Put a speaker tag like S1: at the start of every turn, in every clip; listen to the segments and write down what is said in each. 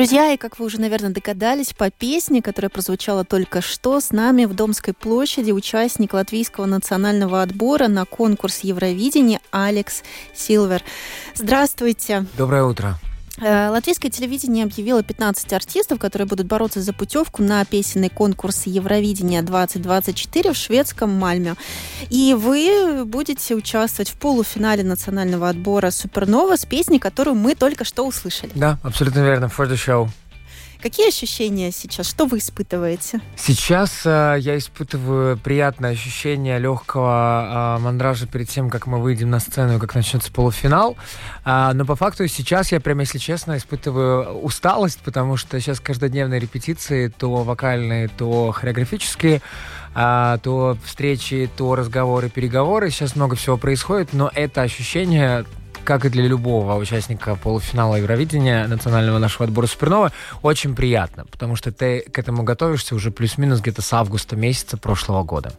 S1: Друзья, и как вы уже, наверное, догадались, по песне, которая прозвучала только что, с нами в Домской площади участник латвийского национального отбора на конкурс Евровидения Алекс Силвер. Здравствуйте.
S2: Доброе утро.
S1: Э, латвийское телевидение объявило 15 артистов, которые будут бороться за путевку на песенный конкурс Евровидения 2024 в шведском Мальме. И вы будете участвовать в полуфинале национального отбора Супернова с песней, которую мы только что услышали.
S2: Да, абсолютно верно. For the show.
S1: Какие ощущения сейчас? Что вы испытываете?
S2: Сейчас э, я испытываю приятное ощущение легкого э, мандража перед тем, как мы выйдем на сцену и как начнется полуфинал. Э, но по факту сейчас я прям, если честно, испытываю усталость, потому что сейчас каждодневные репетиции, то вокальные, то хореографические, а, то встречи, то разговоры, переговоры. Сейчас много всего происходит, но это ощущение как и для любого участника полуфинала Евровидения национального нашего отбора Супернова, очень приятно, потому что ты к этому готовишься уже плюс-минус где-то с августа месяца прошлого года.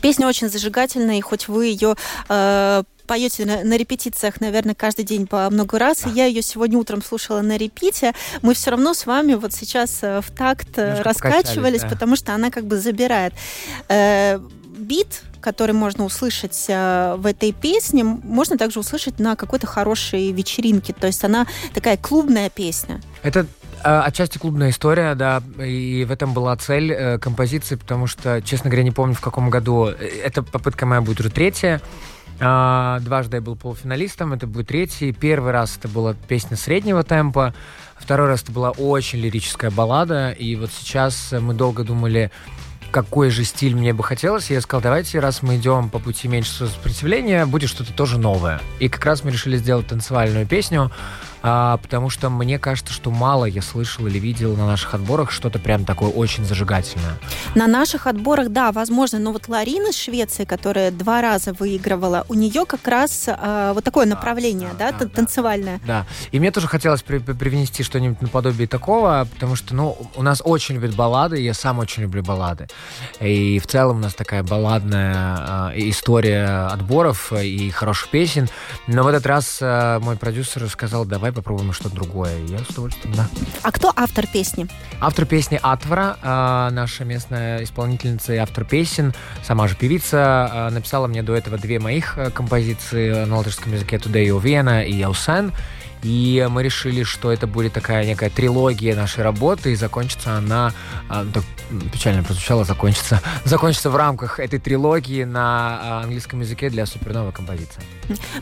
S1: Песня очень зажигательная, и хоть вы ее э, поете на, на репетициях, наверное, каждый день по много раз. Да. Я ее сегодня утром слушала на репите. Мы все равно с вами вот сейчас э, в такт э, Немножко раскачивались, да. потому что она как бы забирает. Э, бит, который можно услышать э, в этой песне, можно также услышать на какой-то хорошей вечеринке. То есть она такая клубная песня.
S2: Это э, Отчасти клубная история, да, и в этом была цель э, композиции, потому что, честно говоря, не помню в каком году. Эта попытка моя будет уже третья. А, дважды я был полуфиналистом, это будет третий. Первый раз это была песня среднего темпа, второй раз это была очень лирическая баллада, и вот сейчас мы долго думали, какой же стиль мне бы хотелось, я сказал, давайте, раз мы идем по пути меньшего сопротивления, будет что-то тоже новое. И как раз мы решили сделать танцевальную песню, а, потому что мне кажется, что мало я слышал или видел на наших отборах что-то прям такое очень зажигательное.
S1: На наших отборах, да, возможно, но вот Ларина из Швеции, которая два раза выигрывала, у нее как раз а, вот такое направление, да, да, да танцевальное.
S2: Да, и мне тоже хотелось при привнести что-нибудь наподобие такого, потому что, ну, у нас очень любят баллады, я сам очень люблю баллады. И в целом у нас такая балладная э, история отборов и хороших песен. Но в этот раз э, мой продюсер сказал, давай давай попробуем что-то другое. я с удовольствием, да.
S1: А кто автор песни?
S2: Автор песни Атвара, э, наша местная исполнительница и автор песен, сама же певица, э, написала мне до этого две моих э, композиции на латышском языке «Today of Vienna» и «Яусен». И мы решили, что это будет такая некая трилогия нашей работы, и закончится она, а, так печально прозвучало, закончится, закончится в рамках этой трилогии на а, английском языке для суперновой композиции.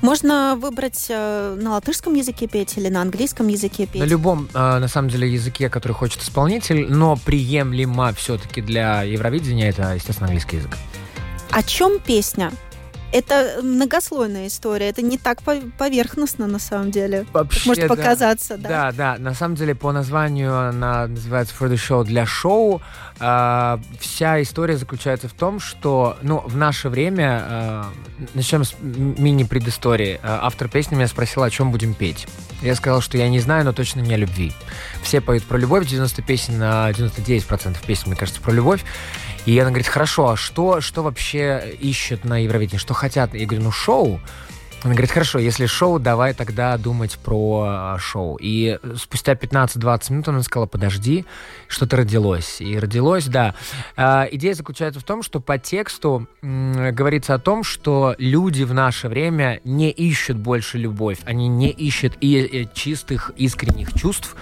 S1: Можно выбрать э, на латышском языке петь или на английском языке петь?
S2: На любом, э, на самом деле, языке, который хочет исполнитель, но приемлемо все-таки для Евровидения, это, естественно, английский язык.
S1: О чем песня? Это многослойная история, это не так поверхностно на самом деле. Вообще, может да. показаться, да.
S2: Да, да. На самом деле по названию она называется For the Show для шоу. Э, вся история заключается в том, что, ну, в наше время, э, начнем с мини-предыстории. Э, автор песни меня спросил, о чем будем петь. Я сказал, что я не знаю, но точно не о любви. Все поют про любовь, 90 песен, на 99% песен, мне кажется, про любовь. И она говорит, хорошо, а что, что вообще ищут на Евровидении, что хотят? Я говорю, ну шоу. Она говорит, хорошо, если шоу, давай тогда думать про э, шоу. И спустя 15-20 минут она сказала, подожди, что-то родилось. И родилось, да. Э, идея заключается в том, что по тексту э, говорится о том, что люди в наше время не ищут больше любовь, они не ищут и, и чистых, искренних чувств,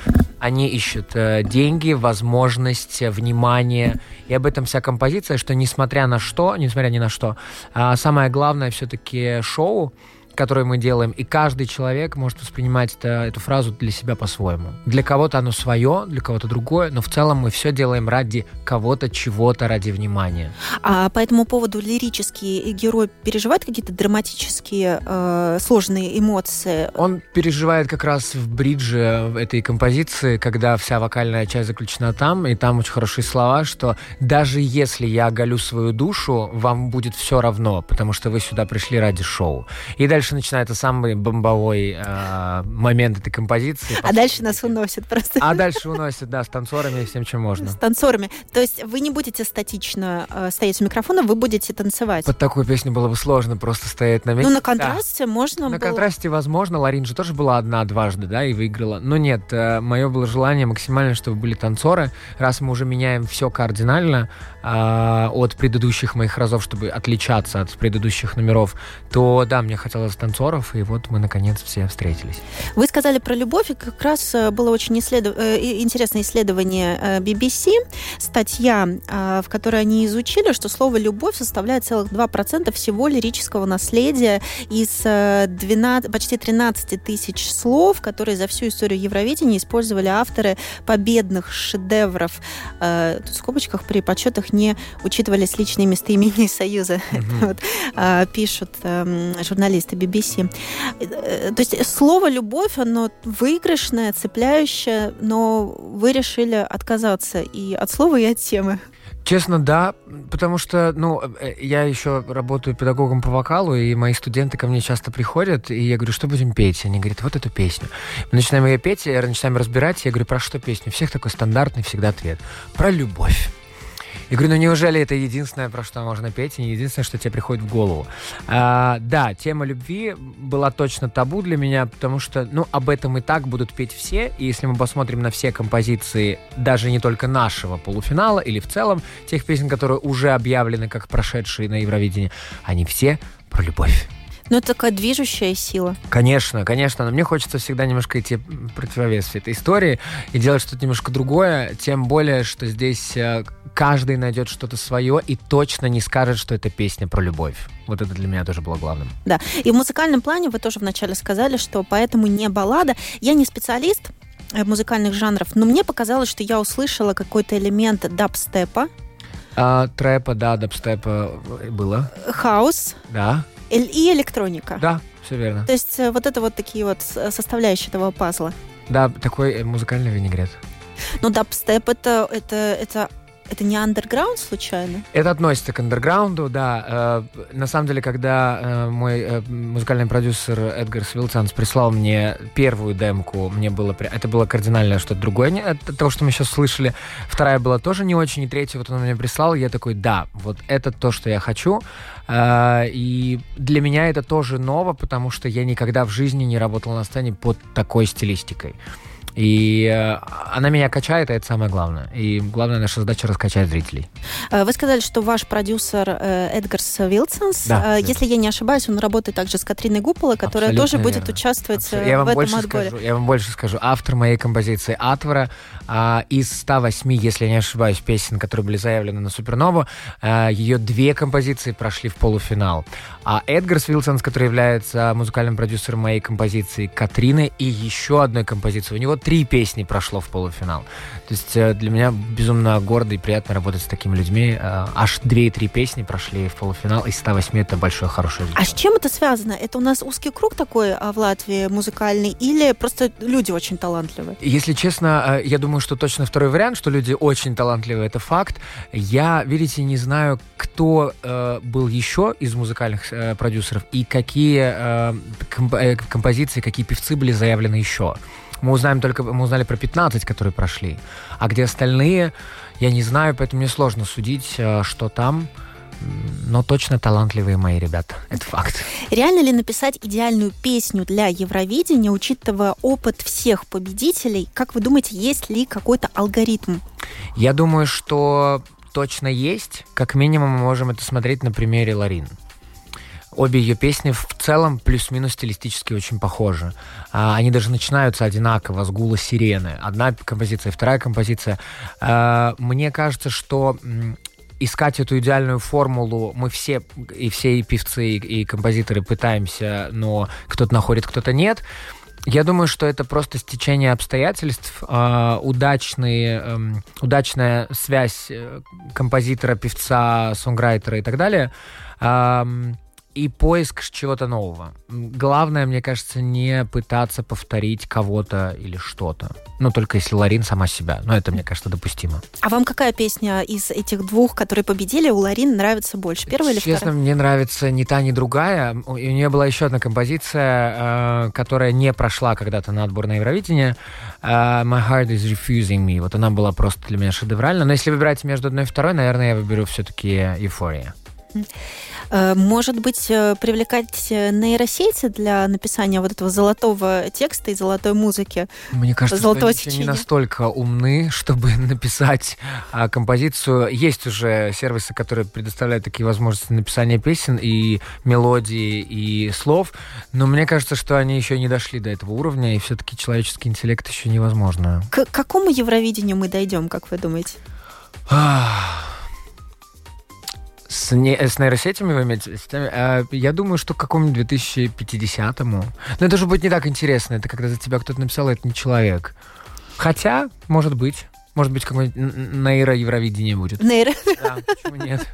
S2: они ищут э, деньги, возможность, внимание. И об этом вся композиция, что несмотря на что, несмотря ни на что, э, самое главное все-таки шоу, которое мы делаем, и каждый человек может воспринимать это, эту фразу для себя по-своему. Для кого-то оно свое, для кого-то другое, но в целом мы все делаем ради кого-то, чего-то, ради внимания.
S1: А по этому поводу лирический герой переживает какие-то драматические э, сложные эмоции?
S2: Он переживает как раз в бридже этой композиции, когда вся вокальная часть заключена там, и там очень хорошие слова, что даже если я оголю свою душу, вам будет все равно, потому что вы сюда пришли ради шоу. И дальше дальше начинается самый бомбовой э, момент этой композиции.
S1: А дальше нас уносит просто.
S2: А дальше уносит, да, с танцорами и всем, чем можно.
S1: С танцорами. То есть вы не будете статично э, стоять у микрофона, вы будете танцевать.
S2: Под такую песню было бы сложно просто стоять на месте.
S1: Ну, на контрасте да. можно
S2: На
S1: было...
S2: контрасте возможно. Ларин же тоже была одна дважды, да, и выиграла. Но нет, э, мое было желание максимально, чтобы были танцоры. Раз мы уже меняем все кардинально э, от предыдущих моих разов, чтобы отличаться от предыдущих номеров, то да, мне хотелось танцоров, и вот мы наконец все встретились.
S1: Вы сказали про любовь, и как раз э, было очень исследов... Э, интересное исследование BBC, статья, в которой они изучили, что слово «любовь» составляет целых 2% всего лирического наследия из 12, почти 13 тысяч слов, которые за всю историю Евровидения использовали авторы победных шедевров. Тут в скобочках при подсчетах не учитывались личные местоимения Союза. Mm-hmm. вот, пишут эм, журналисты BBC. Э, то есть слово «любовь», оно выигрышное, цепляющее, но вы решили отказаться и от слова, и от темы.
S2: Честно, да, потому что, ну, э, я еще работаю педагогом по вокалу, и мои студенты ко мне часто приходят, и я говорю, что будем петь? Они говорят, вот эту песню. Мы начинаем ее петь, начинаем разбирать, я говорю, про что песню? Всех такой стандартный всегда ответ. Про любовь. Я говорю, ну неужели это единственное, про что можно петь, и не единственное, что тебе приходит в голову? А, да, тема любви была точно табу для меня, потому что, ну, об этом и так будут петь все, и если мы посмотрим на все композиции, даже не только нашего полуфинала, или в целом тех песен, которые уже объявлены как прошедшие на Евровидении, они все про любовь.
S1: Ну, это такая движущая сила.
S2: Конечно, конечно. Но мне хочется всегда немножко идти противовес всей этой истории и делать что-то немножко другое. Тем более, что здесь э, каждый найдет что-то свое и точно не скажет, что это песня про любовь. Вот это для меня тоже было главным.
S1: Да. И в музыкальном плане вы тоже вначале сказали, что поэтому не баллада. Я не специалист э, музыкальных жанров, но мне показалось, что я услышала какой-то элемент дабстепа.
S2: А, трэпа, да, дабстепа было.
S1: Хаус.
S2: Да
S1: и электроника.
S2: Да, все верно.
S1: То есть э, вот это вот такие вот составляющие этого пазла.
S2: Да, такой э, музыкальный винегрет.
S1: Ну, дабстеп это, это, это это не андерграунд случайно?
S2: Это относится к андерграунду, да. Э, на самом деле, когда э, мой э, музыкальный продюсер Эдгар Свилцанс прислал мне первую демку, мне было... Это было кардинально что-то другое от того, что мы сейчас слышали. Вторая была тоже не очень, и третья вот он мне прислал, и я такой, да, вот это то, что я хочу. И для меня это тоже ново, потому что я никогда в жизни не работал на сцене под такой стилистикой. И э, она меня качает, и это самое главное. И главная наша задача раскачать зрителей.
S1: Э, вы сказали, что ваш продюсер э, Эдгарс Вилсонс, да, если я не ошибаюсь, он работает также с Катриной Гуполой, которая Абсолютно тоже верно. будет участвовать Абсолютно. я вам в этом больше отборе.
S2: Скажу, я вам больше скажу. Автор моей композиции «Атвора» а, из 108, если я не ошибаюсь, песен, которые были заявлены на Супернову, ее две композиции прошли в полуфинал. А Эдгарс Вилсонс, который является музыкальным продюсером моей композиции «Катрины» и еще одной композиции, у него три песни прошло в полуфинал. То есть э, для меня безумно гордо и приятно работать с такими людьми. Э, аж две и три песни прошли в полуфинал, из 108 это большое хорошее
S1: А с чем это связано? Это у нас узкий круг такой а, в Латвии музыкальный или просто люди очень талантливые?
S2: Если честно, э, я думаю, что точно второй вариант, что люди очень талантливые, это факт. Я, видите, не знаю, кто э, был еще из музыкальных э, продюсеров и какие э, комп- композиции, какие певцы были заявлены еще. Мы узнаем только, мы узнали про 15, которые прошли. А где остальные, я не знаю, поэтому мне сложно судить, э, что там. Но точно талантливые мои ребята. Это факт.
S1: Реально ли написать идеальную песню для Евровидения, учитывая опыт всех победителей? Как вы думаете, есть ли какой-то алгоритм?
S2: Я думаю, что точно есть. Как минимум мы можем это смотреть на примере Ларин. Обе ее песни в целом плюс-минус стилистически очень похожи. А, они даже начинаются одинаково, с гула сирены. Одна композиция, вторая композиция. А, мне кажется, что искать эту идеальную формулу мы все, и все и певцы, и, композиторы пытаемся, но кто-то находит, кто-то нет. Я думаю, что это просто стечение обстоятельств, э, удачные, э, удачная связь э, композитора, певца, сонграйтера и так далее. И поиск чего-то нового. Главное, мне кажется, не пытаться повторить кого-то или что-то. Ну, только если Ларин сама себя. Но это, мне кажется, допустимо.
S1: А вам какая песня из этих двух, которые победили, у Ларин нравится больше? Первая или
S2: Честно,
S1: вторая?
S2: мне нравится ни та, ни другая. У нее была еще одна композиция, э, которая не прошла когда-то на отбор на Евровидение. Uh, My Heart is Refusing Me. Вот она была просто для меня шедевральна. Но если выбирать между одной и второй, наверное, я выберу все-таки Euphoria.
S1: Э, может быть, э, привлекать э, нейросети для написания вот этого золотого текста и золотой музыки?
S2: Мне кажется, Золотое что они не настолько умны, чтобы написать а, композицию. Есть уже сервисы, которые предоставляют такие возможности написания песен и мелодии, и слов, но мне кажется, что они еще не дошли до этого уровня, и все-таки человеческий интеллект еще невозможно.
S1: К какому Евровидению мы дойдем, как вы думаете?
S2: С, не, с нейросетями вы имеете? Э, я думаю, что к какому-нибудь 2050-му. Но это же будет не так интересно. Это когда за тебя кто-то написал, это не человек. Хотя, может быть. Может быть, какое-нибудь нейро-евровидение будет.
S1: Нейро?
S2: Да, почему нет?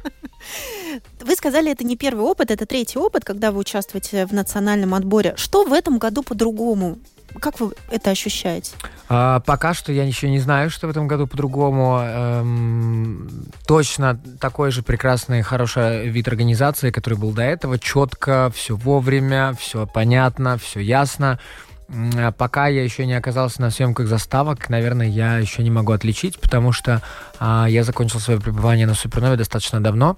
S1: Вы сказали, это не первый опыт, это третий опыт, когда вы участвуете в национальном отборе. Что в этом году по-другому? Как вы это ощущаете?
S2: А, пока что я еще не знаю, что в этом году по-другому. Эм, точно такой же прекрасный хороший вид организации, который был до этого. Четко, все вовремя, все понятно, все ясно. А пока я еще не оказался на съемках заставок, наверное, я еще не могу отличить, потому что а, я закончил свое пребывание на Супернове достаточно давно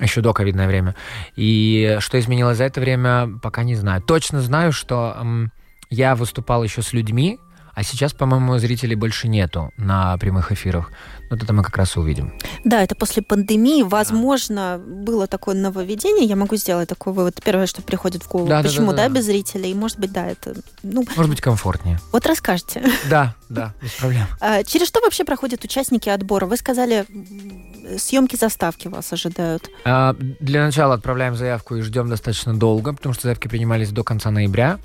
S2: еще до ковидное время. И что изменилось за это время, пока не знаю. Точно знаю, что эм, я выступал еще с людьми, а сейчас, по-моему, зрителей больше нету на прямых эфирах. Вот это мы как раз увидим.
S1: Да, это после пандемии. Возможно, да. было такое нововведение. Я могу сделать такой вывод. Первое, что приходит в голову. Да, Почему, да, да, да, да, без зрителей? Может быть, да, это...
S2: Ну, Может быть, комфортнее.
S1: Вот расскажите.
S2: Да, да, без проблем.
S1: А, через что вообще проходят участники отбора? Вы сказали, съемки заставки вас ожидают.
S2: А, для начала отправляем заявку и ждем достаточно долго, потому что заявки принимались до конца ноября.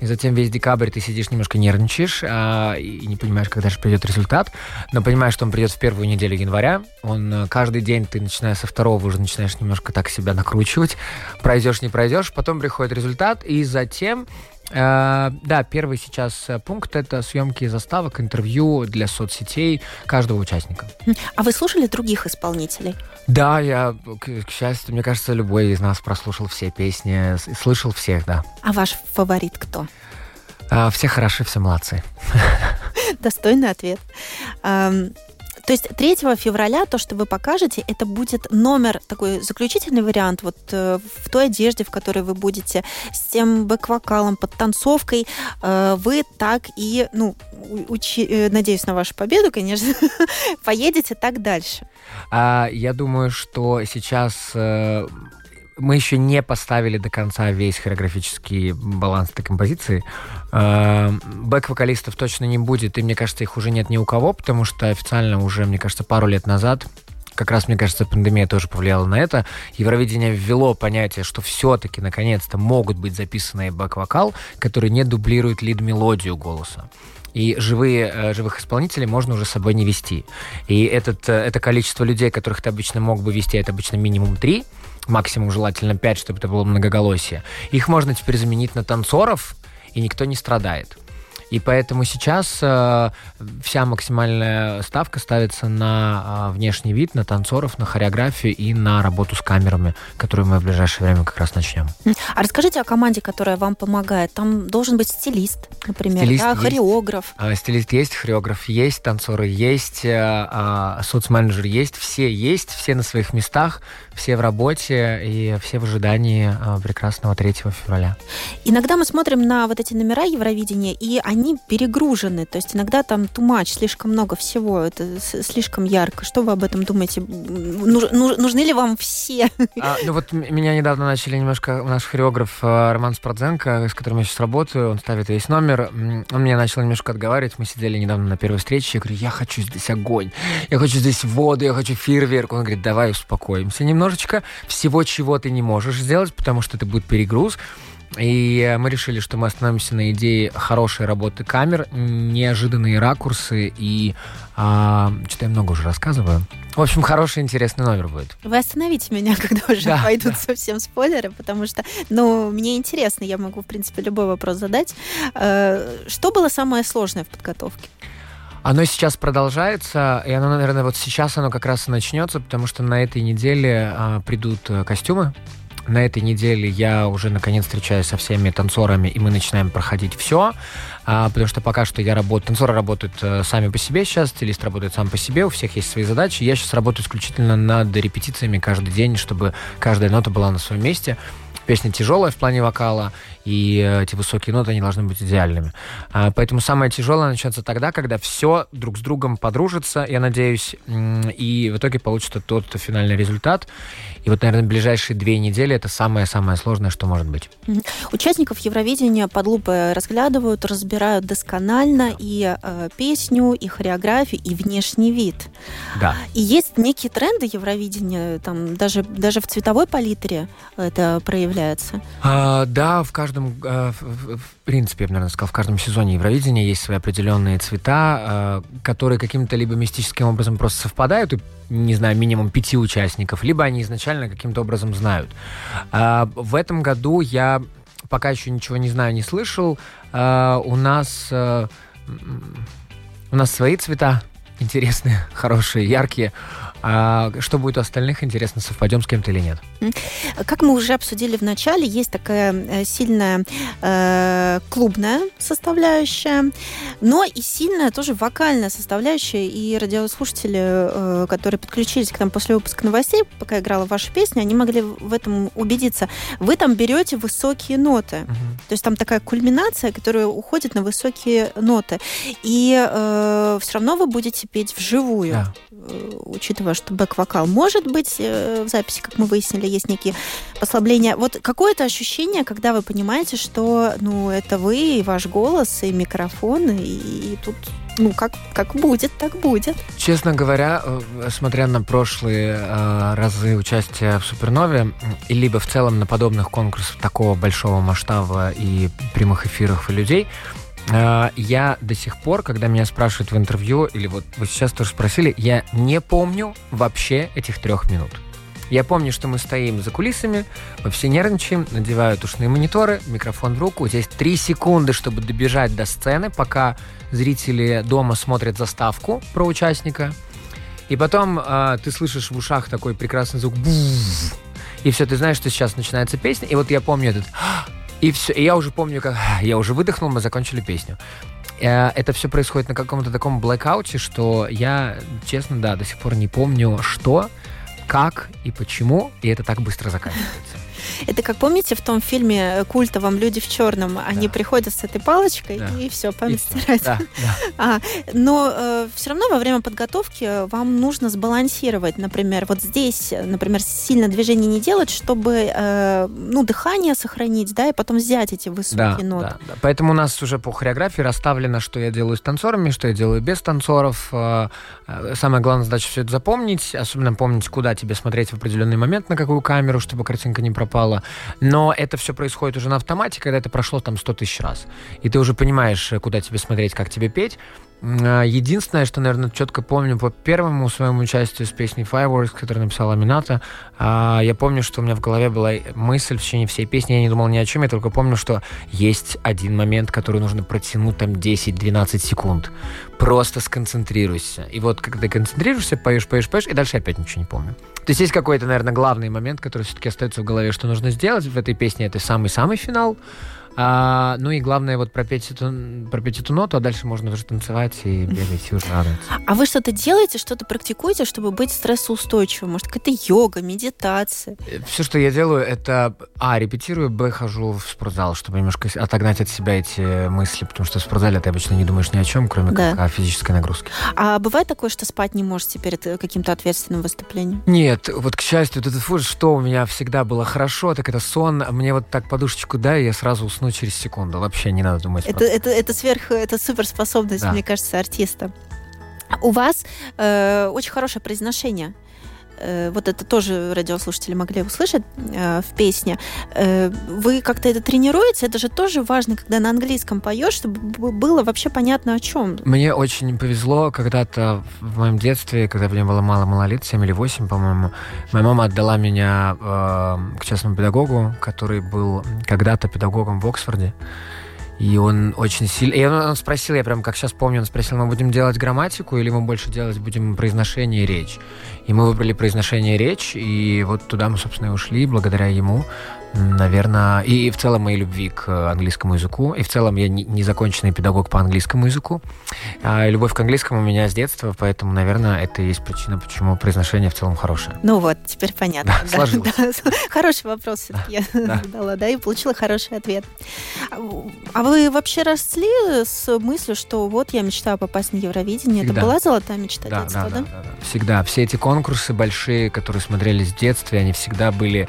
S2: И затем весь декабрь ты сидишь, немножко нервничаешь а, и не понимаешь, когда же придет результат. Но понимаешь, что он придет в первую неделю января. Он э, каждый день ты, начиная со второго, уже начинаешь немножко так себя накручивать. Пройдешь, не пройдешь. Потом приходит результат. И затем да, первый сейчас э, пункт это съемки заставок, интервью для соцсетей каждого участника.
S1: А вы слушали других исполнителей?
S2: Да, я, к, к счастью, мне кажется, любой из нас прослушал все песни, слышал всех, да.
S1: А ваш фаворит кто?
S2: А, все хороши, все молодцы.
S1: Достойный ответ. То есть 3 февраля то, что вы покажете, это будет номер, такой заключительный вариант, вот э, в той одежде, в которой вы будете, с тем бэк-вокалом, под танцовкой, э, вы так и, ну, учи, э, надеюсь на вашу победу, конечно, поедете так дальше.
S2: А, я думаю, что сейчас мы еще не поставили до конца весь хореографический баланс этой композиции. Э, бэк-вокалистов точно не будет, и мне кажется, их уже нет ни у кого, потому что официально уже, мне кажется, пару лет назад как раз, мне кажется, пандемия тоже повлияла на это. Евровидение ввело понятие, что все-таки, наконец-то, могут быть записанные бэк-вокал, который не дублирует лид-мелодию голоса. И живые, э, живых исполнителей можно уже с собой не вести. И этот, э, это количество людей, которых ты обычно мог бы вести, это обычно минимум три, максимум желательно 5, чтобы это было многоголосие. Их можно теперь заменить на танцоров, и никто не страдает. И поэтому сейчас э, вся максимальная ставка ставится на э, внешний вид, на танцоров, на хореографию и на работу с камерами, которую мы в ближайшее время как раз начнем.
S1: А расскажите о команде, которая вам помогает. Там должен быть стилист, например, стилист да, есть, хореограф.
S2: Э, стилист есть, хореограф есть, танцоры есть, э, э, соцменеджер есть, все есть, все на своих местах, все в работе и все в ожидании э, прекрасного 3 февраля.
S1: Иногда мы смотрим на вот эти номера Евровидения, и они перегружены. То есть иногда там much, слишком много всего, это слишком ярко. Что вы об этом думаете? Нуж, нужны ли вам все?
S2: А, ну вот меня недавно начали немножко, наш хореограф э, Роман Спортзенко, с которым я сейчас работаю, он ставит весь номер, он меня начал немножко отговаривать, мы сидели недавно на первой встрече, я говорю, я хочу здесь огонь, я хочу здесь воду, я хочу фейерверк. Он говорит, давай успокоимся немножечко, всего, чего ты не можешь сделать, потому что это будет перегруз, И мы решили, что мы остановимся на идее хорошей работы камер, неожиданные ракурсы и... А, что-то я много уже рассказываю. В общем, хороший, интересный номер будет.
S1: Вы остановите меня, когда уже да, пойдут да. совсем спойлеры, потому что, ну, мне интересно, я могу, в принципе, любой вопрос задать. Э, что было самое сложное в подготовке?
S2: Оно сейчас продолжается, и оно, наверное, вот сейчас оно как раз и начнется, потому что на этой неделе а, придут э, костюмы на этой неделе я уже наконец встречаюсь со всеми танцорами, и мы начинаем проходить все, а, потому что пока что я работаю, танцоры работают а, сами по себе сейчас, стилист работает сам по себе, у всех есть свои задачи. Я сейчас работаю исключительно над репетициями каждый день, чтобы каждая нота была на своем месте. Песня тяжелая в плане вокала, и э, эти высокие ноты, они должны быть идеальными. А, поэтому самое тяжелое начнется тогда, когда все друг с другом подружится, я надеюсь, и в итоге получится тот финальный результат. И вот, наверное, ближайшие две недели это самое-самое сложное, что может быть.
S1: Участников Евровидения под лупой разглядывают, разбирают досконально и э, песню, и хореографию, и внешний вид.
S2: Да.
S1: И есть некие тренды Евровидения, там даже, даже в цветовой палитре это проявляется.
S2: А, да, в каждом, э, в, принципе, я бы, наверное, сказал, в каждом сезоне Евровидения есть свои определенные цвета, э, которые каким-то либо мистическим образом просто совпадают и не знаю, минимум пяти участников, либо они изначально каким-то образом знают. А, в этом году я пока еще ничего не знаю, не слышал. У нас у нас свои цвета интересные, хорошие, яркие. А что будет у остальных, интересно, совпадем с кем-то или нет.
S1: Как мы уже обсудили в начале, есть такая э, сильная э, клубная составляющая, но и сильная тоже вокальная составляющая. И радиослушатели, э, которые подключились к нам после выпуска новостей, пока играла ваша песня, они могли в этом убедиться. Вы там берете высокие ноты. Угу. То есть там такая кульминация, которая уходит на высокие ноты. И э, все равно вы будете петь вживую, да. Э, учитывая что бэк-вокал может быть э, в записи, как мы выяснили, есть некие послабления. Вот какое-то ощущение, когда вы понимаете, что ну, это вы, и ваш голос, и микрофон, и, и тут ну, как, как будет, так будет.
S2: Честно говоря, э, смотря на прошлые э, разы участия в Супернове, и либо в целом на подобных конкурсах такого большого масштаба и прямых эфирах и людей, я до сих пор, когда меня спрашивают в интервью, или вот вы сейчас тоже спросили, я не помню вообще этих трех минут. Я помню, что мы стоим за кулисами, мы все нервничаем, надевают ушные мониторы, микрофон в руку. Здесь три секунды, чтобы добежать до сцены, пока зрители дома смотрят заставку про участника. И потом э, ты слышишь в ушах такой прекрасный звук. И все, ты знаешь, что сейчас начинается песня. И вот я помню этот и все. И я уже помню, как я уже выдохнул, мы закончили песню. Э, это все происходит на каком-то таком блэкауте, что я, честно, да, до сих пор не помню, что, как и почему, и это так быстро заканчивается.
S1: Это как помните в том фильме культовом «Люди в черном», они приходят с этой палочкой да. и все, память стирается. Да, да. А, но э, все равно во время подготовки вам нужно сбалансировать, например, вот здесь, например, сильно движение не делать, чтобы э, ну дыхание сохранить, да, и потом взять эти высокие да, ноты. Да,
S2: да. Поэтому у нас уже по хореографии расставлено, что я делаю с танцорами, что я делаю без танцоров. Э, э, самая главная задача все это запомнить, особенно помнить, куда тебе смотреть в определенный момент, на какую камеру, чтобы картинка не пропала пропало. Но это все происходит уже на автомате, когда это прошло там 100 тысяч раз. И ты уже понимаешь, куда тебе смотреть, как тебе петь. А, единственное, что, наверное, четко помню по первому своему участию с песней Fireworks, которую написала Амината, а, я помню, что у меня в голове была мысль в течение всей песни, я не думал ни о чем, я только помню, что есть один момент, который нужно протянуть там 10-12 секунд. Просто сконцентрируйся. И вот когда концентрируешься, поешь, поешь, поешь, и дальше опять ничего не помню. То есть есть какой-то, наверное, главный момент, который все-таки остается в голове, что нужно сделать в этой песне. Это самый-самый финал. А, ну и главное вот пропеть эту, пропеть эту ноту, а дальше можно уже танцевать и бегать и уже радоваться.
S1: А вы что-то делаете, что-то практикуете, чтобы быть стрессоустойчивым? Может, какая-то йога, медитация?
S2: Э, Все, что я делаю, это А, репетирую, Б, хожу в спортзал, чтобы немножко отогнать от себя эти мысли, потому что в спортзале ты обычно не думаешь ни о чем, кроме да. как о физической нагрузке.
S1: А бывает такое, что спать не можете перед э, каким-то ответственным выступлением?
S2: Нет, вот к счастью, вот этот что у меня всегда было хорошо, так это сон. Мне вот так подушечку дай, я сразу усну уснуть через секунду. Вообще не надо думать.
S1: Это, это, это сверх, это суперспособность, да. мне кажется, артиста. У вас э, очень хорошее произношение. Э, вот это тоже радиослушатели могли услышать э, в песне, э, вы как-то это тренируете? Это же тоже важно, когда на английском поешь, чтобы было вообще понятно о чем.
S2: Мне очень повезло когда-то в моем детстве, когда мне было мало-мало лет, 7 или 8, по-моему, моя мама отдала меня э, к частному педагогу, который был когда-то педагогом в Оксфорде. И он очень сильно... И он, он спросил, я прям как сейчас помню, он спросил, мы будем делать грамматику или мы больше делать будем произношение и речь? И мы выбрали произношение и речь, и вот туда мы, собственно, и ушли благодаря ему наверное, и в целом моей любви к английскому языку, и в целом я незаконченный педагог по английскому языку. А любовь к английскому у меня с детства, поэтому, наверное, это и есть причина, почему произношение в целом хорошее.
S1: Ну вот, теперь понятно.
S2: Да, да, да.
S1: Хороший вопрос все-таки я задала, да, и получила хороший ответ. А вы вообще росли с мыслью, что вот я мечтаю попасть на Евровидение? Всегда. Это была золотая мечта
S2: да,
S1: детства,
S2: да? Да, да, да? Всегда. Все эти конкурсы большие, которые смотрелись в детстве, они всегда были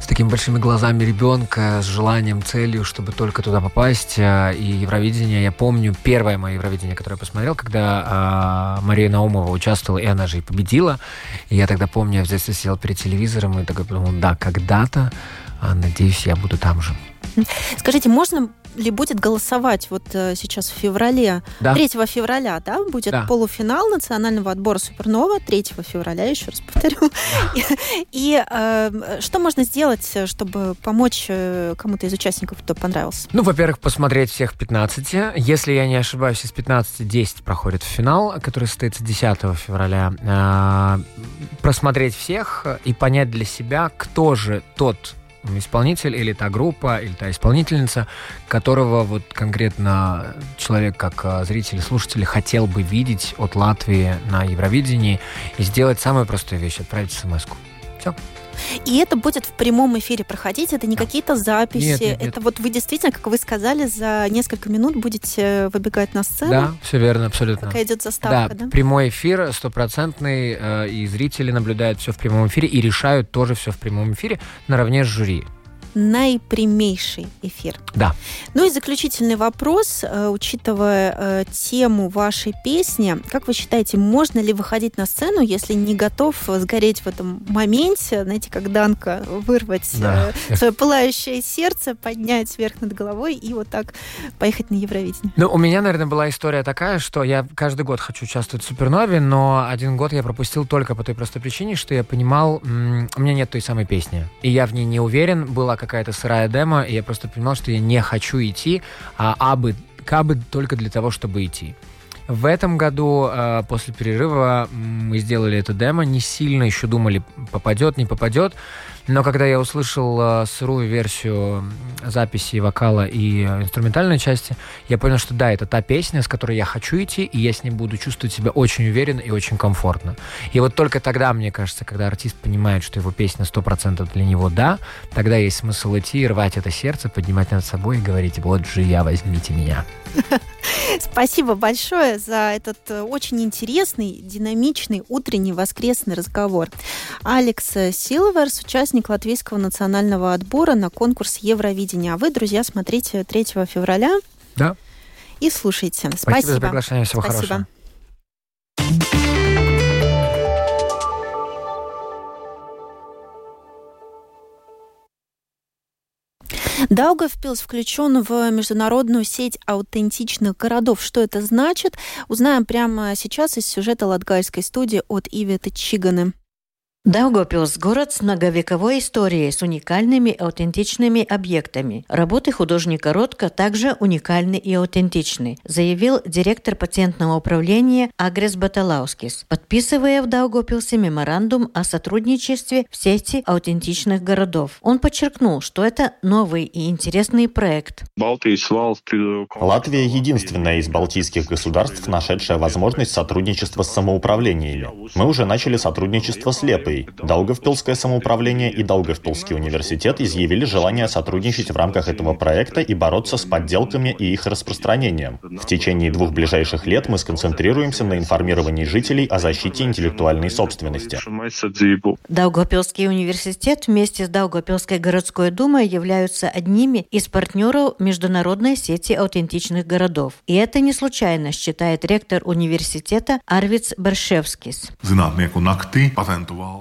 S2: с такими большими глазами глазами ребенка, с желанием, целью, чтобы только туда попасть. А, и Евровидение, я помню, первое мое Евровидение, которое я посмотрел, когда э, Мария Наумова участвовала, и она же и победила. И я тогда помню, я детстве сидел перед телевизором и такой подумал, да, когда-то, а, надеюсь, я буду там же.
S1: Скажите, можно ли будет голосовать вот э, сейчас в феврале? Да. 3 февраля, да, будет да. полуфинал национального отбора Супернова. 3 февраля, еще раз повторю. Да. И, э, что можно сделать, чтобы помочь э, кому-то из участников, кто понравился?
S2: Ну, во-первых, посмотреть всех 15. Если я не ошибаюсь, из 15 10 проходит в финал, который состоится 10 февраля. Э, просмотреть всех и понять для себя, кто же тот исполнитель или та группа, или та исполнительница, которого вот конкретно человек как а, зритель, слушатель хотел бы видеть от Латвии на Евровидении и сделать самую простую вещь, отправить смс-ку. Все.
S1: И это будет в прямом эфире проходить, это не да. какие-то записи, нет, нет, нет. это вот вы действительно, как вы сказали, за несколько минут будете выбегать на сцену.
S2: Да, все верно, абсолютно.
S1: Пока идет заставка,
S2: да? да? прямой эфир стопроцентный, э, и зрители наблюдают все в прямом эфире и решают тоже все в прямом эфире наравне с жюри
S1: наипрямейший эфир.
S2: Да.
S1: Ну и заключительный вопрос, э, учитывая э, тему вашей песни, как вы считаете, можно ли выходить на сцену, если не готов сгореть в этом моменте, знаете, как Данка, вырвать да. э, свое пылающее сердце, поднять вверх над головой и вот так поехать на Евровидение?
S2: Ну, у меня, наверное, была история такая, что я каждый год хочу участвовать в Супернове, но один год я пропустил только по той простой причине, что я понимал, у меня нет той самой песни, и я в ней не уверен, была какая-то сырая демо, и я просто понимал, что я не хочу идти, а абы, кабы только для того, чтобы идти. В этом году, э, после перерыва, мы сделали это демо, не сильно еще думали, попадет, не попадет. Но когда я услышал э, сырую версию записи вокала и инструментальной части, я понял, что да, это та песня, с которой я хочу идти, и я с ней буду чувствовать себя очень уверенно и очень комфортно. И вот только тогда, мне кажется, когда артист понимает, что его песня 100% для него да, тогда есть смысл идти, рвать это сердце, поднимать над собой и говорить, вот же я, возьмите меня.
S1: Спасибо большое за этот э, очень интересный, динамичный утренний воскресный разговор. Алекс Силверс, участник Латвийского национального отбора на конкурс Евровидения. А вы, друзья, смотрите 3 февраля.
S2: Да.
S1: И слушайте.
S2: Спасибо. Спасибо за приглашение. Всего Спасибо. хорошего.
S1: Даугавпилс включен в международную сеть аутентичных городов. Что это значит? Узнаем прямо сейчас из сюжета латгальской студии от Иветы Чиганы.
S3: Даугавпилс – город с многовековой историей, с уникальными аутентичными объектами. Работы художника Ротко также уникальны и аутентичны, заявил директор патентного управления Агрес Баталаускис, подписывая в Даугавпилсе меморандум о сотрудничестве в сети аутентичных городов. Он подчеркнул, что это новый и интересный проект.
S4: Латвия – единственная из балтийских государств, нашедшая возможность сотрудничества с самоуправлениями. Мы уже начали сотрудничество с Лепой, Латвии. Даугавпилское самоуправление и Даугавпилский университет изъявили желание сотрудничать в рамках этого проекта и бороться с подделками и их распространением. В течение двух ближайших лет мы сконцентрируемся на информировании жителей о защите интеллектуальной собственности.
S3: Даугавпилский университет вместе с Даугавпилской городской думой являются одними из партнеров международной сети аутентичных городов. И это не случайно, считает ректор университета Арвиц Баршевскис.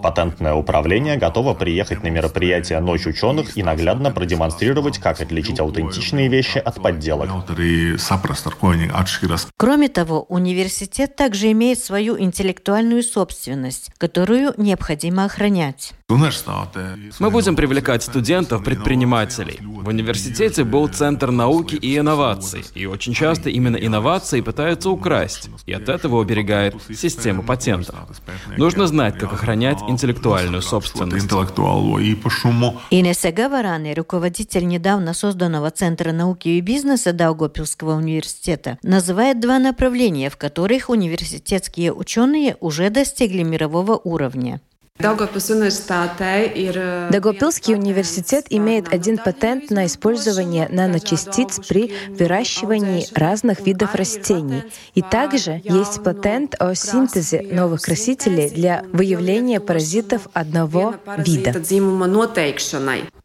S4: Патентное управление готово приехать на мероприятие «Ночь ученых» и наглядно продемонстрировать, как отличить аутентичные вещи от подделок.
S3: Кроме того, университет также имеет свою интеллектуальную собственность, которую необходимо охранять.
S5: Мы будем привлекать студентов-предпринимателей. В университете был Центр науки и инноваций, и очень часто именно инновации пытаются украсть, и от этого уберегает система патентов. Нужно знать, как охранять интеллектуальную собственность.
S3: Инесса Гаварани, руководитель недавно созданного Центра науки и бизнеса Даугопилского университета, называет два направления, в которых университетские ученые уже достигли мирового уровня.
S6: Дагопилский университет имеет один патент на использование наночастиц при выращивании разных видов растений. И также есть патент о синтезе новых красителей для выявления паразитов одного вида.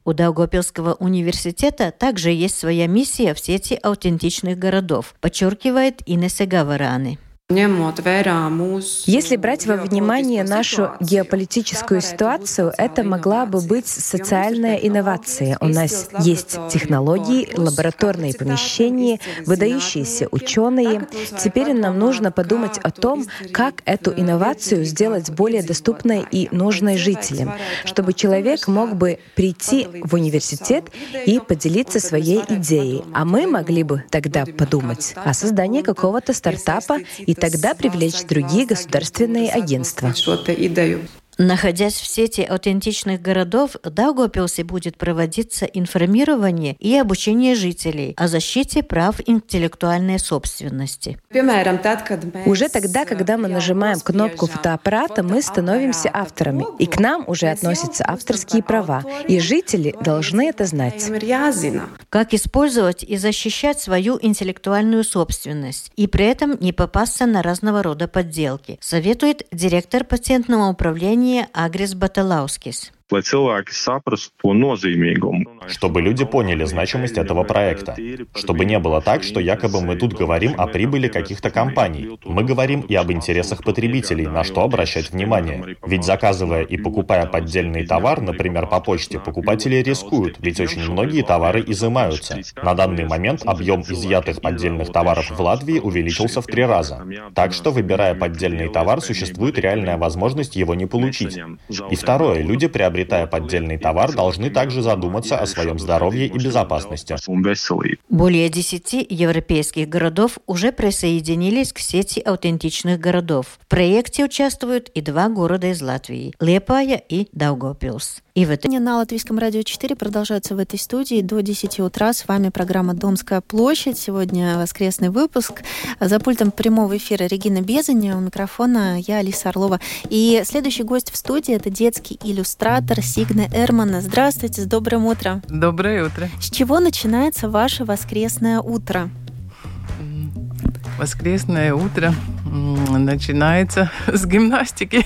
S3: У Даугопилского университета также есть своя миссия в сети аутентичных городов, подчеркивает Инесса Гавараны.
S6: Если брать во внимание нашу геополитическую ситуацию, это могла бы быть социальная инновация. У нас есть технологии, лабораторные помещения, выдающиеся ученые. Теперь нам нужно подумать о том, как эту инновацию сделать более доступной и нужной жителям, чтобы человек мог бы прийти в университет и поделиться своей идеей. А мы могли бы тогда подумать о создании какого-то стартапа и тогда привлечь другие государственные агентства.
S3: Находясь в сети аутентичных городов, в Даугавпилсе будет проводиться информирование и обучение жителей о защите прав интеллектуальной собственности.
S6: Уже тогда, когда мы нажимаем кнопку фотоаппарата, мы становимся авторами, и к нам уже относятся авторские права, и жители должны это знать.
S3: Как использовать и защищать свою интеллектуальную собственность, и при этом не попасться на разного рода подделки, советует директор патентного управления компании Агрис Баталаускис.
S4: Чтобы люди поняли значимость этого проекта. Чтобы не было так, что якобы мы тут говорим о прибыли каких-то компаний. Мы говорим и об интересах потребителей, на что обращать внимание. Ведь заказывая и покупая поддельный товар, например, по почте, покупатели рискуют, ведь очень многие товары изымаются. На данный момент объем изъятых поддельных товаров в Латвии увеличился в три раза. Так что, выбирая поддельный товар, существует реальная возможность его не получить. И второе, люди приобретают приобретая поддельный товар, должны также задуматься о своем здоровье и безопасности.
S3: Более десяти европейских городов уже присоединились к сети аутентичных городов. В проекте участвуют и два города из Латвии – Лепая и Даугавпилс.
S1: И в это... На Латвийском радио 4 продолжается в этой студии до 10 утра. С вами программа «Домская площадь». Сегодня воскресный выпуск. За пультом прямого эфира Регина Безаня. У микрофона я, Алиса Орлова. И следующий гость в студии – это детский иллюстратор Сигна Эрмана. Здравствуйте, с добрым утром.
S7: Доброе утро.
S1: С чего начинается ваше воскресное утро?
S7: Воскресное утро начинается с гимнастики.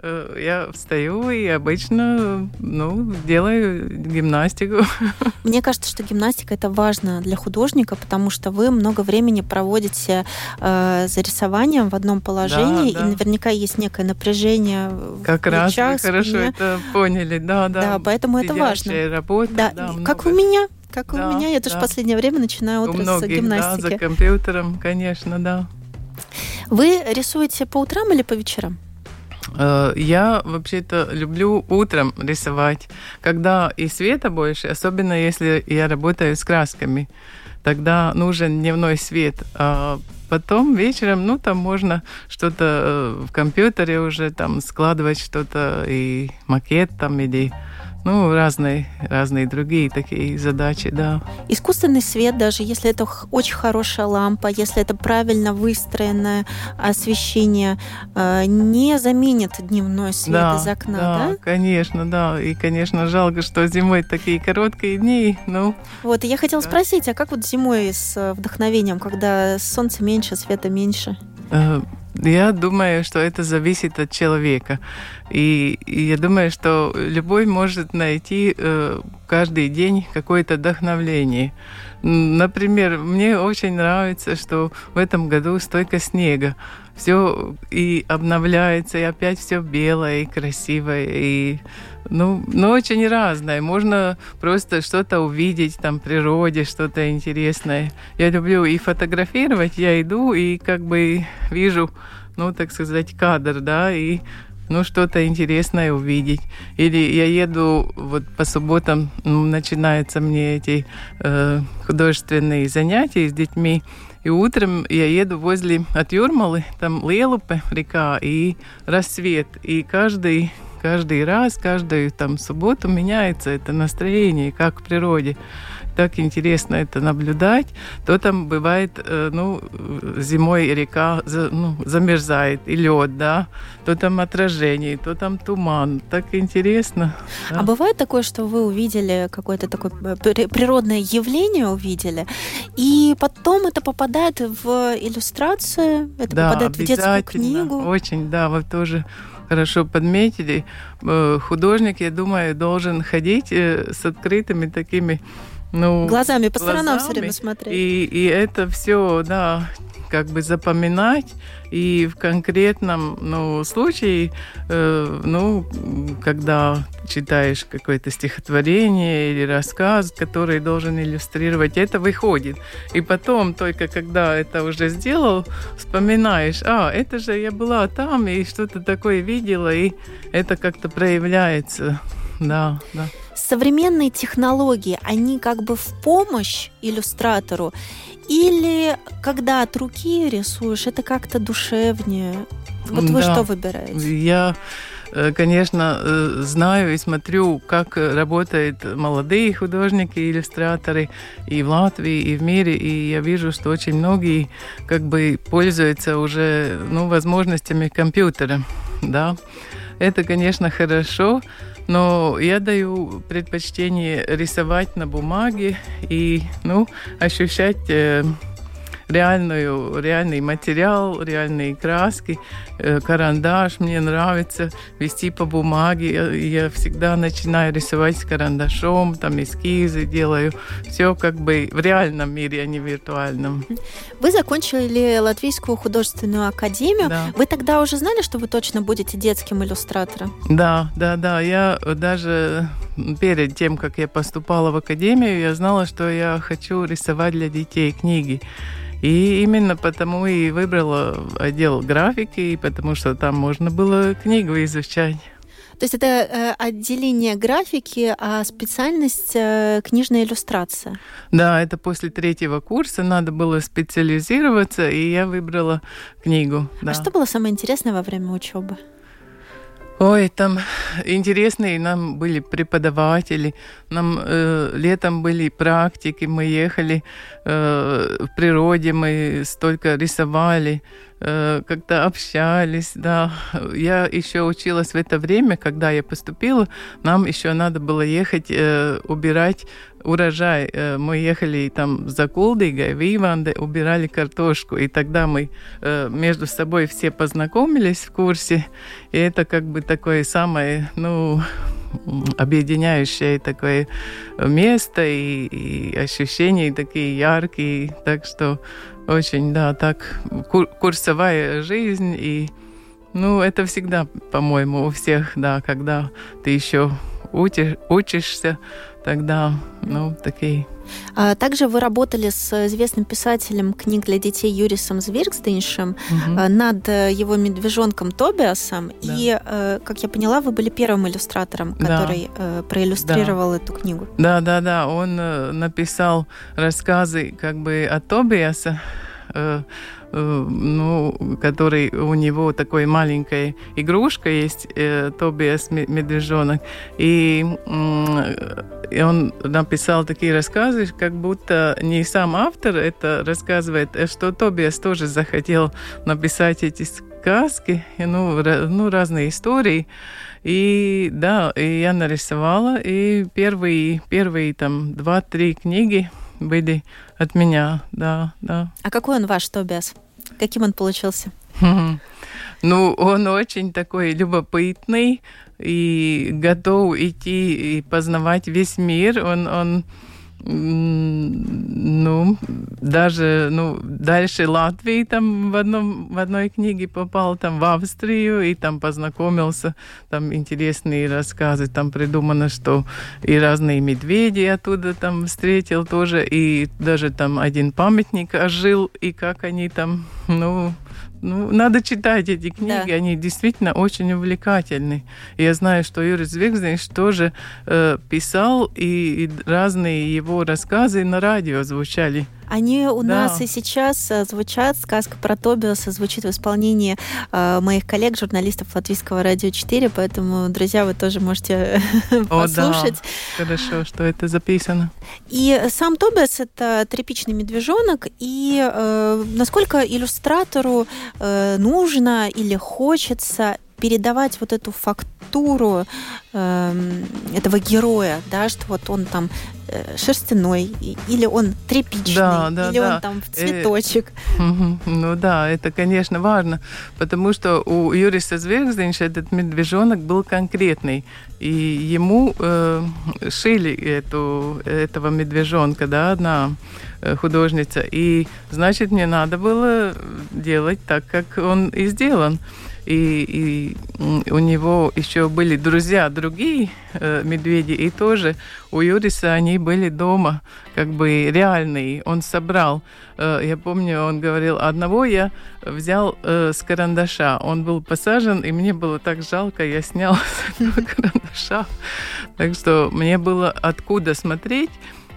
S7: Э, я встаю и обычно ну, делаю гимнастику.
S1: Мне кажется, что гимнастика это важно для художника, потому что вы много времени проводите э, за рисованием в одном положении, да, да. и наверняка есть некое напряжение
S7: как в раз вы хорошо это поняли, да, да.
S1: Да, поэтому это важно.
S7: Работа,
S1: да,
S7: да
S1: как у меня. Как да, у меня, я тоже да. в последнее время начинаю утро многих, с гимнастики.
S7: Да, за компьютером, конечно, да.
S1: Вы рисуете по утрам или по вечерам?
S7: Э, я вообще-то люблю утром рисовать, когда и света больше, особенно если я работаю с красками. Тогда нужен дневной свет. А потом вечером, ну, там можно что-то э, в компьютере уже там складывать что-то и макет там или ну, разные, разные другие такие задачи, да.
S1: Искусственный свет, даже если это очень хорошая лампа, если это правильно выстроенное освещение, э, не заменит дневной свет да, из окна, да?
S7: Да, конечно, да. И, конечно, жалко, что зимой такие короткие дни, ну...
S1: Вот, и я хотела да. спросить, а как вот зимой с вдохновением, когда солнца меньше, света меньше?
S7: Я думаю, что это зависит от человека. И, и я думаю, что любой может найти э, каждый день какое-то вдохновление. Например, мне очень нравится, что в этом году столько снега. Все и обновляется, и опять все белое и красивое, и ну, ну, очень разное. Можно просто что-то увидеть там в природе, что-то интересное. Я люблю и фотографировать, я иду и как бы вижу, ну, так сказать, кадр, да, и ну, что-то интересное увидеть. Или я еду вот по субботам, ну, начинаются мне эти э, художественные занятия с детьми, и утром я еду возле от Юрмалы, там Лелупе река и рассвет. И каждый каждый раз, каждую там субботу меняется это настроение, как в природе. Так интересно это наблюдать. То там бывает, э, ну, зимой река ну, замерзает, и лед, да, то там отражение, то там туман. Так интересно.
S1: Да. А бывает такое, что вы увидели какое-то такое э, природное явление, увидели, и потом это попадает в иллюстрацию, это
S7: да,
S1: попадает в детскую книгу?
S7: Очень, да, вы тоже хорошо подметили. Э, художник, я думаю, должен ходить э, с открытыми такими ну,
S1: глазами по сторонам все время смотреть.
S7: И, и это все, да, как бы запоминать и в конкретном ну, случае, э, ну, когда читаешь какое-то стихотворение или рассказ, который должен иллюстрировать, это выходит. И потом, только когда это уже сделал, вспоминаешь, а, это же я была там и что-то такое видела, и это как-то проявляется. Да, да
S1: современные технологии, они как бы в помощь иллюстратору, или когда от руки рисуешь, это как-то душевнее? Вот да. вы что выбираете?
S7: Я э, конечно, э, знаю и смотрю, как работают молодые художники, иллюстраторы и в Латвии, и в мире, и я вижу, что очень многие как бы пользуются уже ну, возможностями компьютера, да. Это, конечно, хорошо, но я даю предпочтение рисовать на бумаге и ну, ощущать э, реальную, реальный материал, реальные краски, э, карандаш. Мне нравится вести по бумаге. Я, я всегда начинаю рисовать с карандашом, там эскизы делаю. Все как бы в реальном мире, а не виртуальном.
S1: Вы закончили Латвийскую художественную академию. Да. Вы тогда уже знали, что вы точно будете детским иллюстратором?
S7: Да, да, да. Я даже перед тем, как я поступала в академию, я знала, что я хочу рисовать для детей книги. И именно потому и выбрала отдел графики, потому что там можно было книгу изучать.
S1: То есть это э, отделение графики, а специальность э, книжная иллюстрация.
S7: Да, это после третьего курса надо было специализироваться, и я выбрала книгу. Да.
S1: А что было самое интересное во время учебы?
S7: Ой, там интересные нам были преподаватели, нам э, летом были практики, мы ехали э, в природе, мы столько рисовали, э, как-то общались, да. Я еще училась в это время, когда я поступила, нам еще надо было ехать э, убирать урожай. Э, мы ехали там за Кулдигой, в Иванде, убирали картошку, и тогда мы э, между собой все познакомились в курсе, и это как бы такое самое, ну, объединяющее такое место и, и ощущения такие яркие, так что очень, да, так курсовая жизнь. И ну, это всегда, по-моему, у всех, да, когда ты еще учишь, учишься, тогда, ну, такие
S1: а также вы работали с известным писателем книг для детей Юрисом Зверксдейншем угу. над э, его медвежонком Тобиасом. Да. И, э, как я поняла, вы были первым иллюстратором, который да. проиллюстрировал да. эту книгу.
S7: Да, да, да. Он написал рассказы как бы о Тобиасе Э, ну, который у него такой маленькая игрушка есть, э, Тобиас медвежонок, и, и он написал такие рассказы, как будто не сам автор это рассказывает, а что Тобиас тоже захотел написать эти сказки, ну, ну разные истории. И да, и я нарисовала, и первые, первые там два-три книги были от меня, да, да.
S1: А какой он ваш Тобиас? Каким он получился?
S7: Ну, он очень такой любопытный и готов идти и познавать весь мир. Он, он ну, даже ну, дальше Латвии там в, одном, в одной книге попал, там в Австрию, и там познакомился, там интересные рассказы, там придумано, что и разные медведи оттуда там встретил тоже, и даже там один памятник ожил, и как они там, ну, ну, надо читать эти книги, да. они действительно очень увлекательны. Я знаю, что Юрис Векзнич тоже э, писал, и, и разные его рассказы на радио звучали.
S1: Они у да. нас и сейчас э, звучат. Сказка про Тобиаса звучит в исполнении э, моих коллег, журналистов Латвийского радио 4, поэтому, друзья, вы тоже можете О, послушать.
S7: Да. Хорошо, что это записано.
S1: И сам Тобиас — это тряпичный медвежонок, и э, насколько иллюстратору э, нужно или хочется передавать вот эту фактуру э, этого героя, да, что вот он там шерстяной, или он тряпичный, да, да, или да. он там в цветочек.
S7: Ну да, это, конечно, важно, потому что у Юриса Звергзденча этот медвежонок был конкретный, и ему э, шили эту, этого медвежонка, да, одна э, художница, и, значит, мне надо было делать так, как он и сделан и, и у него еще были друзья другие э, медведи, и тоже у Юриса они были дома, как бы реальные. Он собрал, э, я помню, он говорил, одного я взял э, с карандаша. Он был посажен, и мне было так жалко, я снял с этого карандаша. Так что мне было откуда смотреть.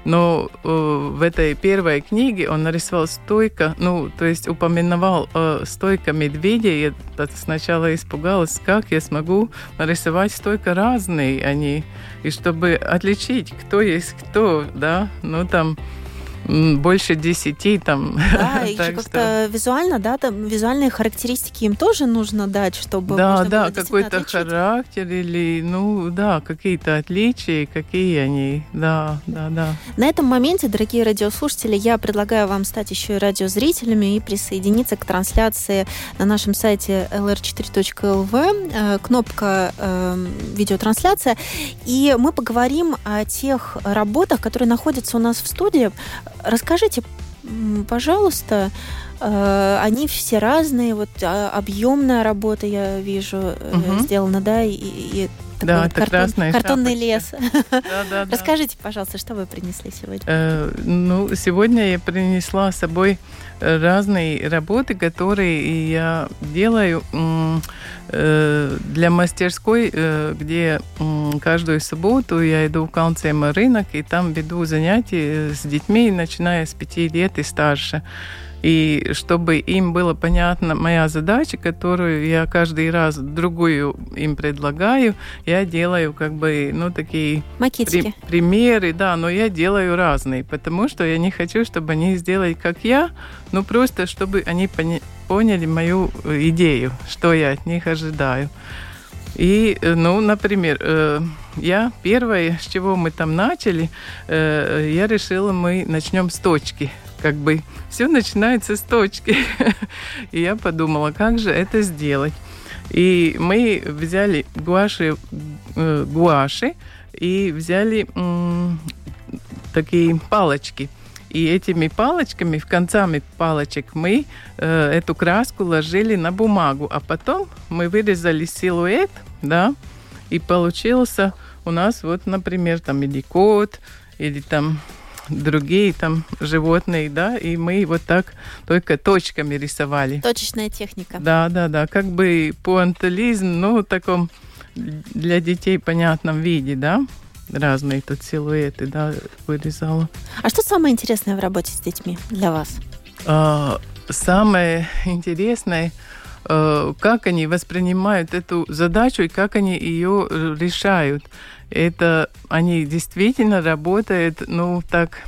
S7: Но э, в этой первой книге он нарисовал стойка, ну, то есть упоминовал э, стойка медведя. Я сначала испугалась, как я смогу нарисовать стойка разные они, и чтобы отличить, кто есть кто, да, ну, там больше десяти там.
S1: Да, и как-то что... визуально, да, там визуальные характеристики им тоже нужно дать, чтобы
S7: Да, да, какой-то характер или, ну, да, какие-то отличия, какие они, да, да, да.
S1: На этом моменте, дорогие радиослушатели, я предлагаю вам стать еще и радиозрителями и присоединиться к трансляции на нашем сайте lr4.lv, э, кнопка э, видеотрансляция, и мы поговорим о тех работах, которые находятся у нас в студии. Расскажите, пожалуйста, э, они все разные, вот а, объемная работа, я вижу, угу. сделана, да, и, и
S7: да, это картон, красная
S1: картонный шапочка. лес. Да, да. Расскажите, пожалуйста, что вы принесли сегодня? Э,
S7: ну, сегодня я принесла с собой разные работы, которые я делаю э, для мастерской, э, где каждую субботу я иду в Калнцема рынок, и там веду занятия с детьми, начиная с пяти лет и старше. И чтобы им было понятна моя задача, которую я каждый раз другую им предлагаю, я делаю как бы, ну, такие
S1: Макетики.
S7: При, примеры, да, но я делаю разные, потому что я не хочу, чтобы они сделали как я, ну, просто чтобы они пони- поняли мою э, идею, что я от них ожидаю. И, э, ну, например, э, я первое, с чего мы там начали, я решила, мы начнем с точки как бы все начинается с точки. И я подумала, как же это сделать. И мы взяли гуаши, э, гуаши и взяли м, такие палочки. И этими палочками, в концами палочек мы э, эту краску ложили на бумагу, а потом мы вырезали силуэт, да, и получился у нас вот, например, там или кот, или там другие там животные, да, и мы вот так только точками рисовали.
S1: Точечная техника.
S7: Да, да, да, как бы пуантализм, ну, в таком для детей понятном виде, да, разные тут силуэты, да, вырезала.
S1: А что самое интересное в работе с детьми для вас?
S7: А, самое интересное, как они воспринимают эту задачу и как они ее решают. Это они действительно работают, ну, так,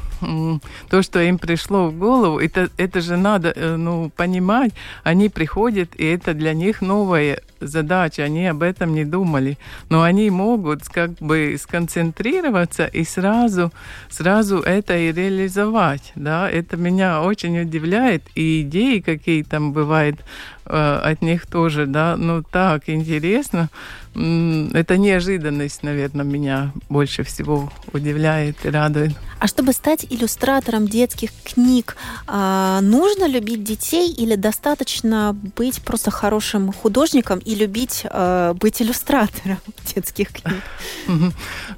S7: то, что им пришло в голову, это, это же надо э, ну, понимать. Они приходят, и это для них новая задача, они об этом не думали. Но они могут как бы сконцентрироваться и сразу, сразу это и реализовать. Да? Это меня очень удивляет. И идеи какие там бывают э, от них тоже, да, ну так интересно. Это неожиданность, наверное, меня больше всего удивляет и радует.
S1: А чтобы стать иллюстратором детских книг, а, нужно любить детей или достаточно быть просто хорошим художником и любить э, быть иллюстратором детских книг?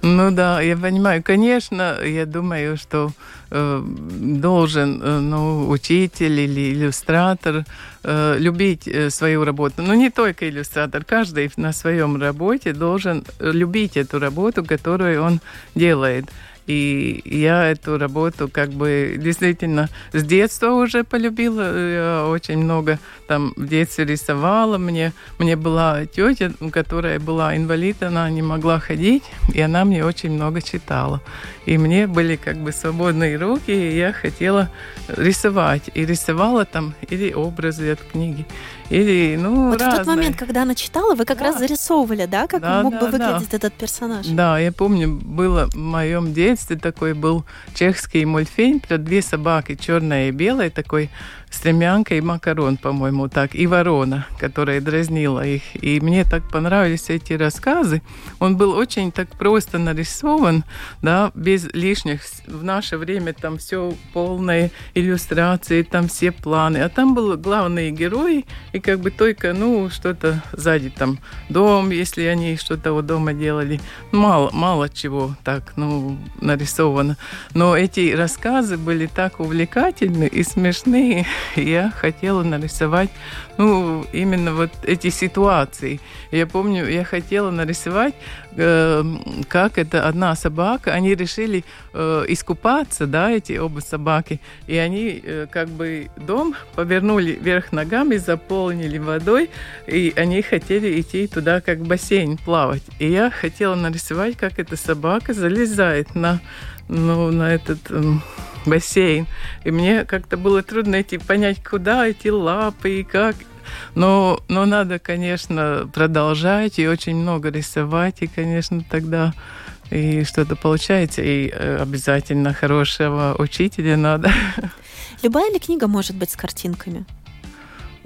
S7: Ну да, я понимаю. Конечно, я думаю, что э, должен э, ну, учитель или иллюстратор э, любить свою работу. Но не только иллюстратор, каждый на своем работе должен любить эту работу, которую он делает. И я эту работу как бы действительно с детства уже полюбила. Я очень много там в детстве рисовала. Мне, мне была тетя, которая была инвалид, она не могла ходить, и она мне очень много читала. И мне были как бы свободные руки, и я хотела рисовать. И рисовала там или образы от книги, или, ну,
S1: Вот
S7: разные.
S1: в тот момент, когда она читала, вы как да. раз зарисовывали, да, как да, мог да, бы выглядеть да. этот персонаж?
S7: Да, я помню, было в моем детстве такой был чешский мультфильм про две собаки, черная и белая, такой стремянка и макарон, по-моему, так, и ворона, которая дразнила их. И мне так понравились эти рассказы. Он был очень так просто нарисован, да, без лишних. В наше время там все полные иллюстрации, там все планы. А там был главные герои, и как бы только, ну, что-то сзади там дом, если они что-то у дома делали. Мало, мало чего так, ну, нарисовано. Но эти рассказы были так увлекательны и смешные, я хотела нарисовать, ну, именно вот эти ситуации. Я помню, я хотела нарисовать, э, как это одна собака, они решили э, искупаться, да, эти оба собаки, и они э, как бы дом повернули вверх ногами, заполнили водой, и они хотели идти туда, как в бассейн, плавать. И я хотела нарисовать, как эта собака залезает на, ну, на этот бассейн. И мне как-то было трудно идти, понять, куда эти лапы и как. Но, но надо, конечно, продолжать и очень много рисовать, и, конечно, тогда и что-то получается, и э, обязательно хорошего учителя надо.
S1: Любая ли книга может быть с картинками?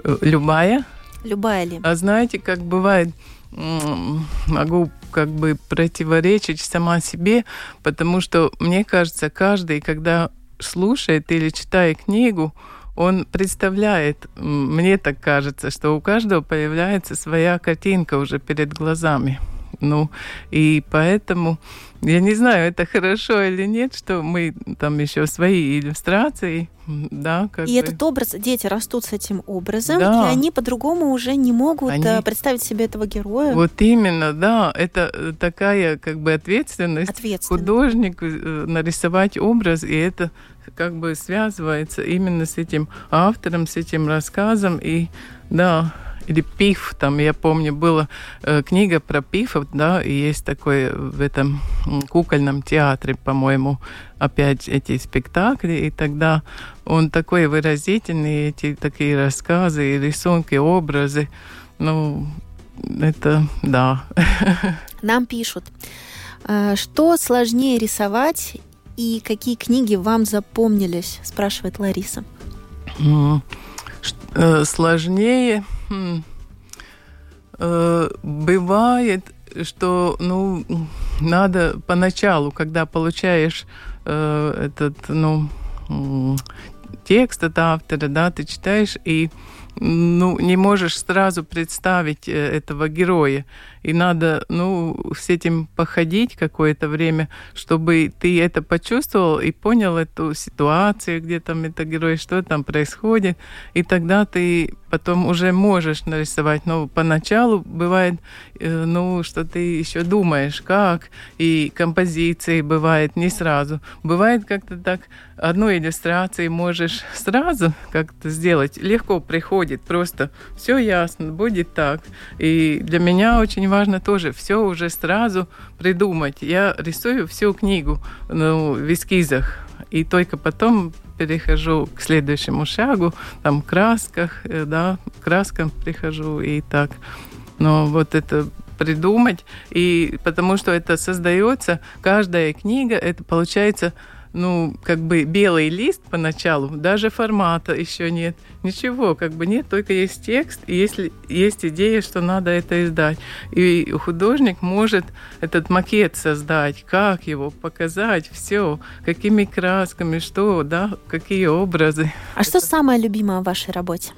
S7: Э, любая.
S1: Любая ли?
S7: А знаете, как бывает, могу как бы противоречить сама себе, потому что мне кажется, каждый, когда слушает или читает книгу, он представляет, мне так кажется, что у каждого появляется своя картинка уже перед глазами. Ну, и поэтому я не знаю, это хорошо или нет, что мы там еще свои иллюстрации, да,
S1: как И бы. этот образ, дети растут с этим образом, да. и они по-другому уже не могут они... Э, представить себе этого героя.
S7: Вот именно, да, это э, такая как бы ответственность, ответственность. художнику э, нарисовать образ, и это как бы связывается именно с этим автором, с этим рассказом, и да, или Пиф, там, я помню, была э, книга про Пифов, да, и есть такой в этом кукольном театре, по-моему, опять эти спектакли, и тогда он такой выразительный, эти такие рассказы, и рисунки, образы, ну, это да.
S1: Нам пишут, э, что сложнее рисовать и какие книги вам запомнились, спрашивает Лариса.
S7: Э, сложнее Хм. Э, бывает, что ну, надо поначалу, когда получаешь э, этот ну, текст от автора, да, ты читаешь и ну, не можешь сразу представить э, этого героя. И надо, ну, с этим походить какое-то время, чтобы ты это почувствовал и понял эту ситуацию, где там это герой, что там происходит. И тогда ты потом уже можешь нарисовать. Но поначалу бывает, э, ну, что ты еще думаешь, как, и композиции бывает не сразу. Бывает как-то так, одну иллюстрацию можешь сразу как-то сделать, легко приходит, просто все ясно, будет так. И для меня очень важно тоже все уже сразу придумать. Я рисую всю книгу ну, в эскизах, и только потом перехожу к следующему шагу, там, красках, э, да, краскам прихожу и так. Но вот это придумать, и потому что это создается, каждая книга, это получается ну, как бы белый лист поначалу, даже формата еще нет, ничего, как бы нет, только есть текст, и если есть идея, что надо это издать. И художник может этот макет создать, как его показать, все, какими красками, что, да, какие образы.
S1: А что самое любимое в вашей работе?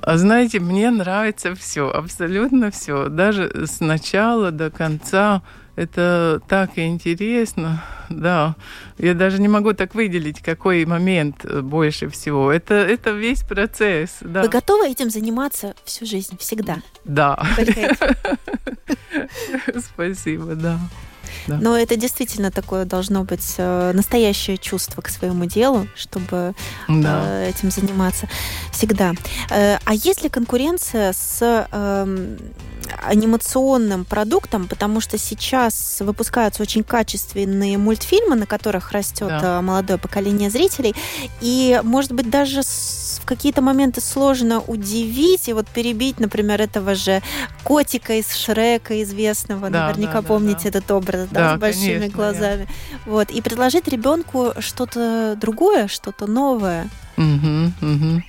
S7: А знаете, мне нравится все, абсолютно все, даже с начала до конца. Это так интересно, да. Я даже не могу так выделить, какой момент больше всего. Это, это весь процесс. Да.
S1: Вы готовы этим заниматься всю жизнь, всегда?
S7: Да. Спасибо, да.
S1: Да. Но это действительно такое должно быть э, настоящее чувство к своему делу, чтобы да. Э, этим заниматься всегда. Э, а есть ли конкуренция с эм, анимационным продуктом, потому что сейчас выпускаются очень качественные мультфильмы, на которых растет да. молодое поколение зрителей, и, может быть, даже в какие-то моменты сложно удивить и вот перебить, например, этого же котика из Шрека известного, да, наверняка да, помните да, этот образ, да, да с большими конечно, глазами, я. вот, и предложить ребенку что-то другое, что-то новое.
S7: Угу, угу.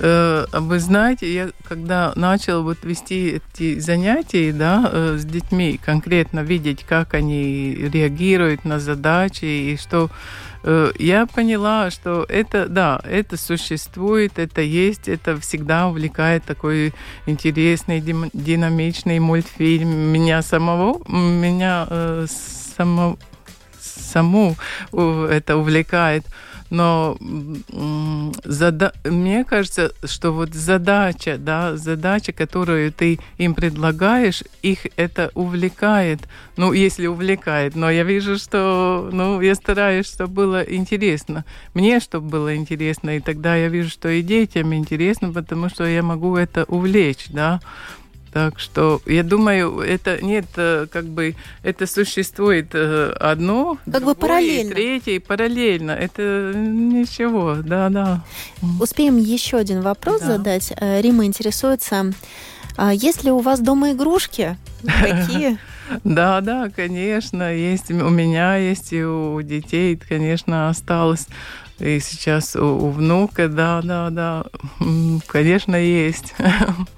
S7: Вы знаете, я когда начал вот вести эти занятия да, э, с детьми, конкретно видеть, как они реагируют на задачи и что я поняла, что это, да, это существует, это есть, это всегда увлекает такой интересный, динамичный мультфильм. Меня самого, меня само, саму это увлекает. Но зада... мне кажется, что вот задача, да, задача, которую ты им предлагаешь, их это увлекает. Ну, если увлекает. Но я вижу, что, ну, я стараюсь, чтобы было интересно. Мне, чтобы было интересно. И тогда я вижу, что и детям интересно, потому что я могу это увлечь, да. Так что я думаю, это нет, э, как бы это существует э, одно,
S1: как другое, бы параллельно,
S7: третье параллельно. Это ничего, да, да.
S1: Успеем еще один вопрос да. задать. Э, Рима интересуется, а есть ли у вас дома игрушки? Какие?
S7: Да, да, конечно, есть. У меня есть и у детей, конечно, осталось. И сейчас у, у внука, да, да, да, конечно, есть.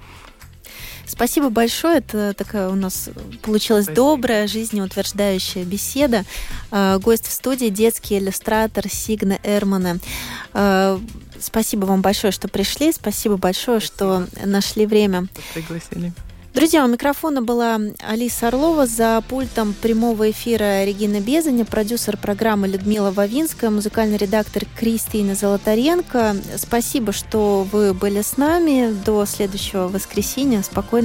S1: Спасибо большое. Это такая у нас получилась Спасибо. добрая, жизнеутверждающая беседа. А, гость в студии детский иллюстратор Сигна Эрмана. А, спасибо вам большое, что пришли. Спасибо большое, Спасибо. что нашли время.
S7: Пригласили.
S1: Друзья, у микрофона была Алиса Орлова, за пультом прямого эфира Регина Безаня, продюсер программы Людмила Вавинская, музыкальный редактор Кристина Золотаренко. Спасибо, что вы были с нами. До следующего воскресенья. Спокойно.